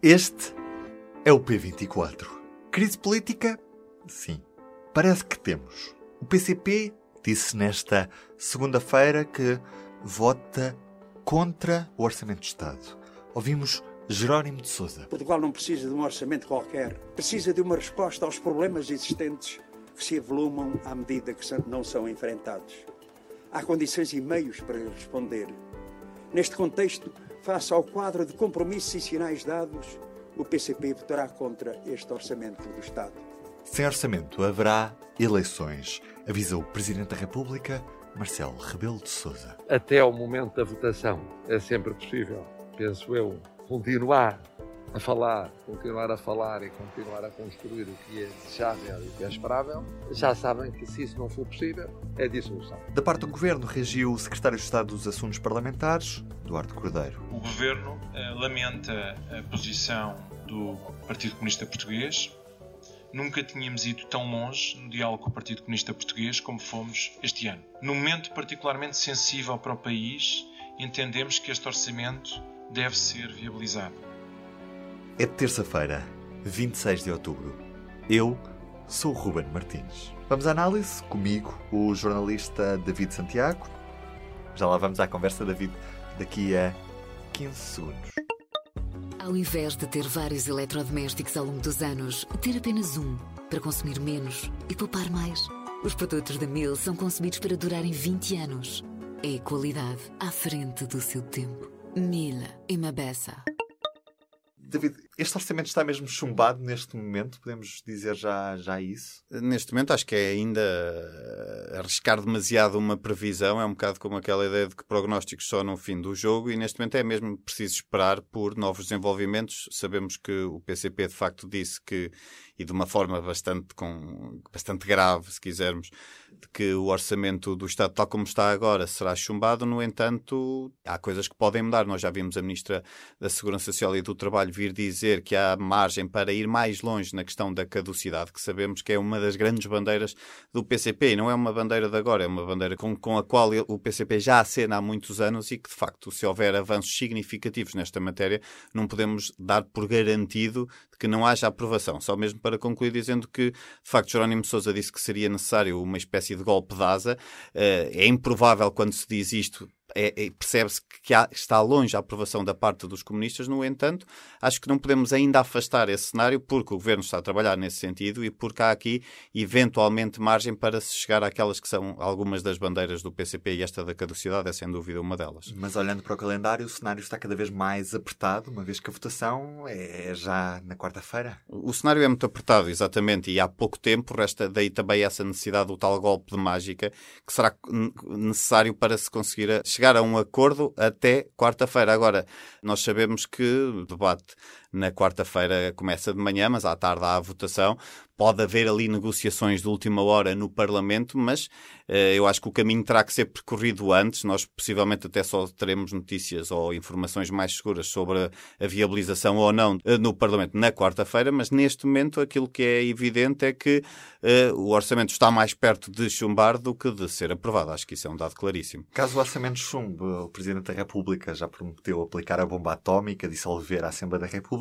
Este é o P24. Crise política? Sim. Parece que temos. O PCP disse nesta segunda-feira que vota contra o Orçamento de Estado. Ouvimos Jerónimo de Sousa. Portugal não precisa de um orçamento qualquer. Precisa de uma resposta aos problemas existentes que se evolumam à medida que não são enfrentados. Há condições e meios para responder. Neste contexto, face ao quadro de compromissos e sinais dados, o PCP votará contra este orçamento do Estado. Sem orçamento haverá eleições, avisa o Presidente da República, Marcelo Rebelo de Sousa. Até ao momento da votação é sempre possível, penso eu, continuar a falar, continuar a falar e continuar a construir o que é desejável e o que é esperável, já sabem que se isso não for possível, é dissolução. Da parte do Governo reagiu o Secretário de Estado dos Assuntos Parlamentares, Eduardo Cordeiro. O Governo eh, lamenta a posição do Partido Comunista Português. Nunca tínhamos ido tão longe no diálogo com o Partido Comunista Português como fomos este ano. Num momento particularmente sensível para o país, entendemos que este orçamento deve ser viabilizado é terça-feira, 26 de outubro. Eu sou Ruben Martins. Vamos à análise comigo, o jornalista David Santiago. Já lá vamos à conversa, David, daqui a 15 segundos. Ao invés de ter vários eletrodomésticos ao longo dos anos, ter apenas um para consumir menos e poupar mais. Os produtos da Mil são concebidos para durarem 20 anos. É qualidade à frente do seu tempo. Mila e Mabessa. David, este orçamento está mesmo chumbado neste momento? Podemos dizer já, já isso? Neste momento acho que é ainda arriscar demasiado uma previsão. É um bocado como aquela ideia de que prognósticos só no fim do jogo e neste momento é mesmo preciso esperar por novos desenvolvimentos. Sabemos que o PCP de facto disse que, e de uma forma bastante, com, bastante grave, se quisermos, de que o orçamento do Estado, tal como está agora, será chumbado. No entanto, há coisas que podem mudar. Nós já vimos a Ministra da Segurança Social e do Trabalho vir dizer que há margem para ir mais longe na questão da caducidade, que sabemos que é uma das grandes bandeiras do PCP. E não é uma bandeira de agora, é uma bandeira com, com a qual o PCP já acena há muitos anos e que, de facto, se houver avanços significativos nesta matéria, não podemos dar por garantido que não haja aprovação. Só mesmo para concluir dizendo que, de facto, Jerónimo Sousa disse que seria necessário uma espécie de golpe de asa. Eh, é improvável quando se diz isto é, é, percebe-se que há, está longe a aprovação da parte dos comunistas, no entanto, acho que não podemos ainda afastar esse cenário porque o governo está a trabalhar nesse sentido e porque há aqui, eventualmente, margem para se chegar àquelas que são algumas das bandeiras do PCP e esta da caducidade é sem dúvida uma delas. Mas olhando para o calendário, o cenário está cada vez mais apertado, uma vez que a votação é já na quarta-feira. O cenário é muito apertado, exatamente, e há pouco tempo resta daí também essa necessidade do tal golpe de mágica que será necessário para se conseguir chegar a um acordo até quarta-feira. Agora, nós sabemos que o debate na quarta-feira começa de manhã, mas à tarde há a votação. Pode haver ali negociações de última hora no Parlamento, mas uh, eu acho que o caminho terá que ser percorrido antes. Nós possivelmente até só teremos notícias ou informações mais seguras sobre a, viabilização ou não uh, no Parlamento na quarta-feira, mas neste momento aquilo que é evidente é que uh, o orçamento está mais perto de chumbar do que de ser aprovado. Acho que isso é um dado claríssimo. Caso o orçamento chumbe, o Presidente da República já prometeu aplicar a bomba atómica, dissolver a Assembleia da República.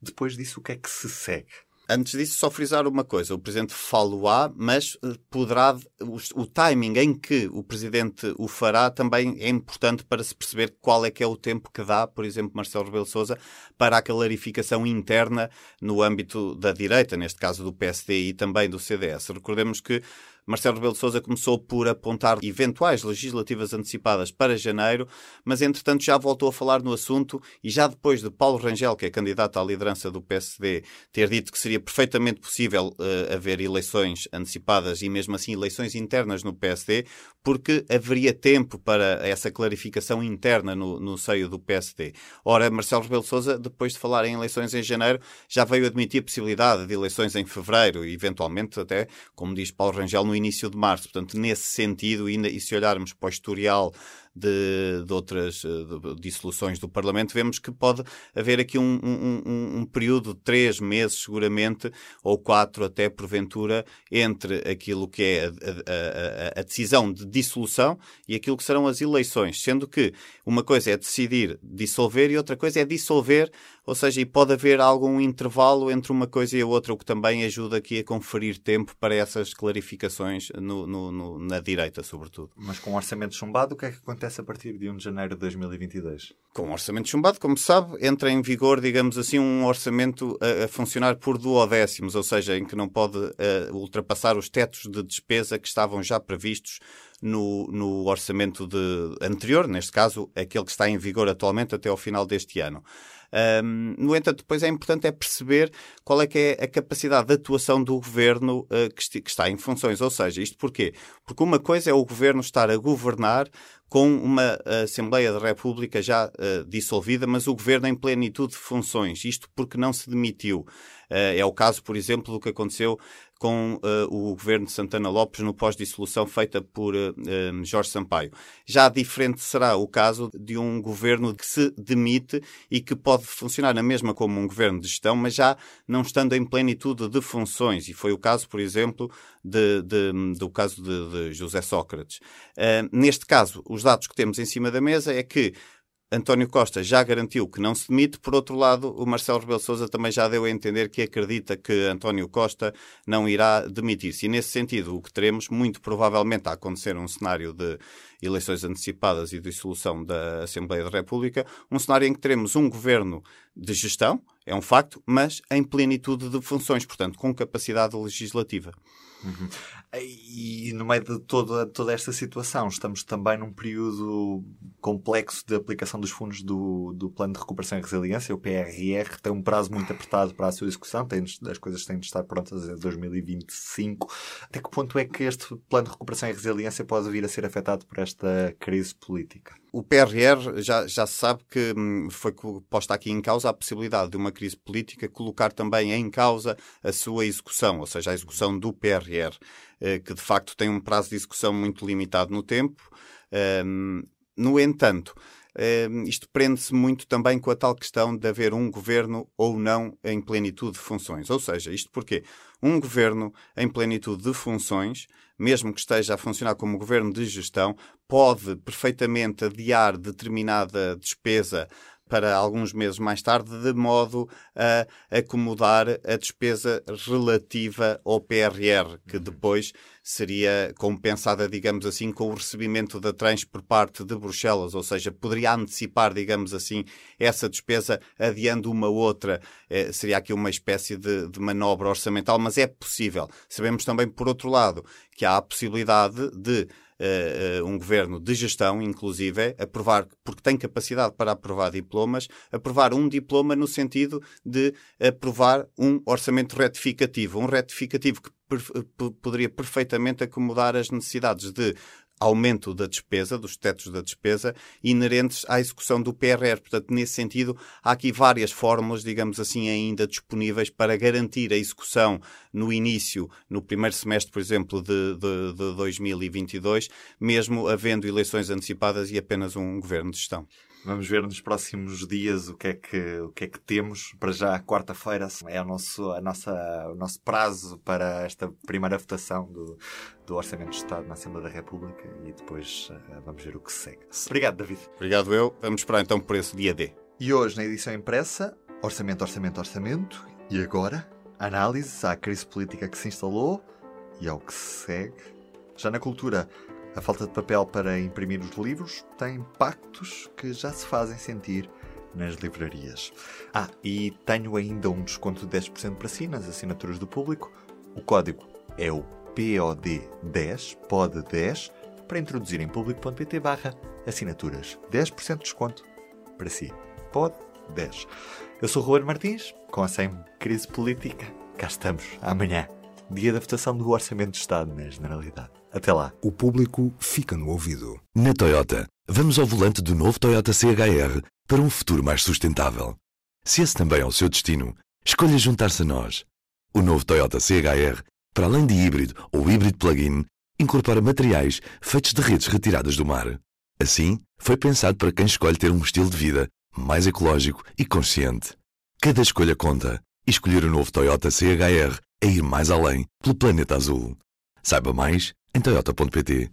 Depois disso, o que é que se segue? Antes disso, só frisar uma coisa: o Presidente falo-á, mas eh, poderá. O, o, timing em que o Presidente o fará também é importante para se perceber qual é que é o tempo que dá, por exemplo, Marcelo Rebelo Souza, para a clarificação interna no âmbito da direita, neste caso do PSD e também do CDS. Recordemos que Marcelo Rebelo de Sousa começou por apontar eventuais legislativas antecipadas para janeiro, mas entretanto já voltou a falar no assunto e já depois de Paulo Rangel, que é candidato à liderança do PSD, ter dito que seria perfeitamente possível uh, haver eleições antecipadas e mesmo assim eleições internas no PSD, porque haveria tempo para essa clarificação interna no, no seio do PSD. Ora, Marcelo Rebelo de Sousa, depois de falar em eleições em janeiro, já veio admitir a possibilidade de eleições em fevereiro eventualmente até, como diz Paulo Rangel, no início de março. Portanto, nesse sentido, e se olharmos para o historial de, de outras eh, de, dissoluções do Parlamento, vemos que pode haver aqui um, um, um, período de três meses, seguramente, ou quatro até porventura, entre aquilo que é a, a, a, decisão de dissolução e aquilo que serão as eleições, sendo que uma coisa é decidir dissolver e outra coisa é dissolver ou seja, e pode haver algum intervalo entre uma coisa e a outra, o que também ajuda aqui a conferir tempo para essas clarificações no, no, no, na direita, sobretudo. Mas com o orçamento chumbado, o que é que acontece a partir de 1 de janeiro de 2022? Com o orçamento chumbado, como sabe, entra em vigor, digamos assim, um orçamento a, a funcionar por duodécimos, ou seja, em que não pode uh, ultrapassar os tetos de despesa que estavam já previstos no, no orçamento de, anterior, neste caso, aquele que está em vigor atualmente até ao final deste ano. Um, no entanto, depois é importante é perceber qual é que é a capacidade de atuação do governo uh, que, que, está em funções. Ou seja, isto porquê? Porque uma coisa é o governo estar a governar com uma Assembleia da República já uh, dissolvida, mas o governo em plenitude de funções. Isto porque não se demitiu. Uh, é o caso, por exemplo, do que aconteceu com uh, o governo de Santana Lopes no pós-dissolução feita por uh, Jorge Sampaio. Já diferente será o caso de um governo que se demite e que pode funcionar na mesma como um governo de gestão, mas já não estando em plenitude de funções. E foi o caso, por exemplo, de, de, do caso de, de José Sócrates. Uh, neste caso, os dados que temos em cima da mesa é que António Costa já garantiu que não se demite, por outro lado, o Marcelo Rebelo Sousa também já deu a entender que acredita que António Costa não irá demitir-se. E nesse sentido, o que teremos, muito provavelmente, a acontecer um cenário de eleições antecipadas e dissolução da Assembleia da República, um cenário em que teremos um governo de gestão, é um facto, mas em plenitude de funções, portanto, com capacidade legislativa. Uhum. E no meio de toda, toda esta situação, estamos também num período complexo de aplicação dos fundos do, do Plano de Recuperação e Resiliência, o PRR, tem um prazo muito apertado para a sua execução, tem, as coisas têm de estar prontas em 2025. Até que ponto é que este Plano de Recuperação e Resiliência pode vir a ser afetado por esta crise política? O PRR já, já se sabe que hum, foi posta aqui em causa a possibilidade de uma crise política colocar também em causa a sua execução, ou seja, a execução do PRR, eh, que de facto tem um prazo de execução muito limitado no tempo. Hum, no entanto, hum, isto prende-se muito também com a tal questão de haver um governo ou não em plenitude de funções. Ou seja, isto porque um governo em plenitude de funções mesmo que esteja a funcionar como governo de gestão, pode perfeitamente adiar determinada despesa para alguns meses mais tarde, de modo a acomodar a despesa relativa ao PRR, que depois seria compensada, digamos assim, com o recebimento da trans por parte de Bruxelas, ou seja, poderia antecipar, digamos assim, essa despesa adiando uma outra. Eh, seria aqui uma espécie de, de manobra orçamental, mas é possível. Sabemos também, por outro lado, que há a possibilidade de uh, um governo de gestão, inclusive, aprovar, porque tem capacidade para aprovar diplomas, aprovar um diploma no sentido de aprovar um orçamento retificativo. Um retificativo que poderia perfeitamente acomodar as necessidades de aumento da despesa, dos tetos da despesa, inerentes à execução do PRR. Portanto, nesse sentido, há aqui várias fórmulas, digamos assim, ainda disponíveis para garantir a execução no início, no primeiro semestre, por exemplo, de, de, de 2022, mesmo havendo eleições antecipadas e apenas um governo de gestão. Vamos ver nos próximos dias o que é que, o que, é que temos. Para já, quarta-feira é o nosso, a nossa, o nosso prazo para esta primeira votação do, do Orçamento de Estado na Assembleia da República e depois uh, vamos ver o que segue. Obrigado, David. Obrigado eu. Vamos esperar então por esse dia D. E hoje, na edição impressa, Orçamento, Orçamento, Orçamento. E agora, análise à crise política que se instalou e ao que se segue. Já na cultura, a falta de papel para imprimir os livros tem impactos que já se fazem sentir nas livrarias. Ah, e tenho ainda um desconto de 10% para si nas assinaturas do público. O código é o POD10, POD10, para introduzir em público.pt barra assinaturas. 10% de desconto para si. POD10. Eu sou o Ruben Martins, com a SEM Crise Política. Cá estamos, amanhã. Dia da votação do Orçamento de Estado na Generalidade. Até lá. O público fica no ouvido. Na Toyota, vamos ao volante do novo Toyota CHR para um futuro mais sustentável. Se esse também é o seu destino, escolha juntar-se a nós. O novo Toyota CHR, para além de híbrido ou híbrido plug-in, incorpora materiais feitos de redes retiradas do mar. Assim, foi pensado para quem escolhe ter um estilo de vida mais ecológico e consciente. Cada escolha conta e escolher o novo Toyota CHR é ir mais além pelo planeta azul. Saiba mais em toyota.pt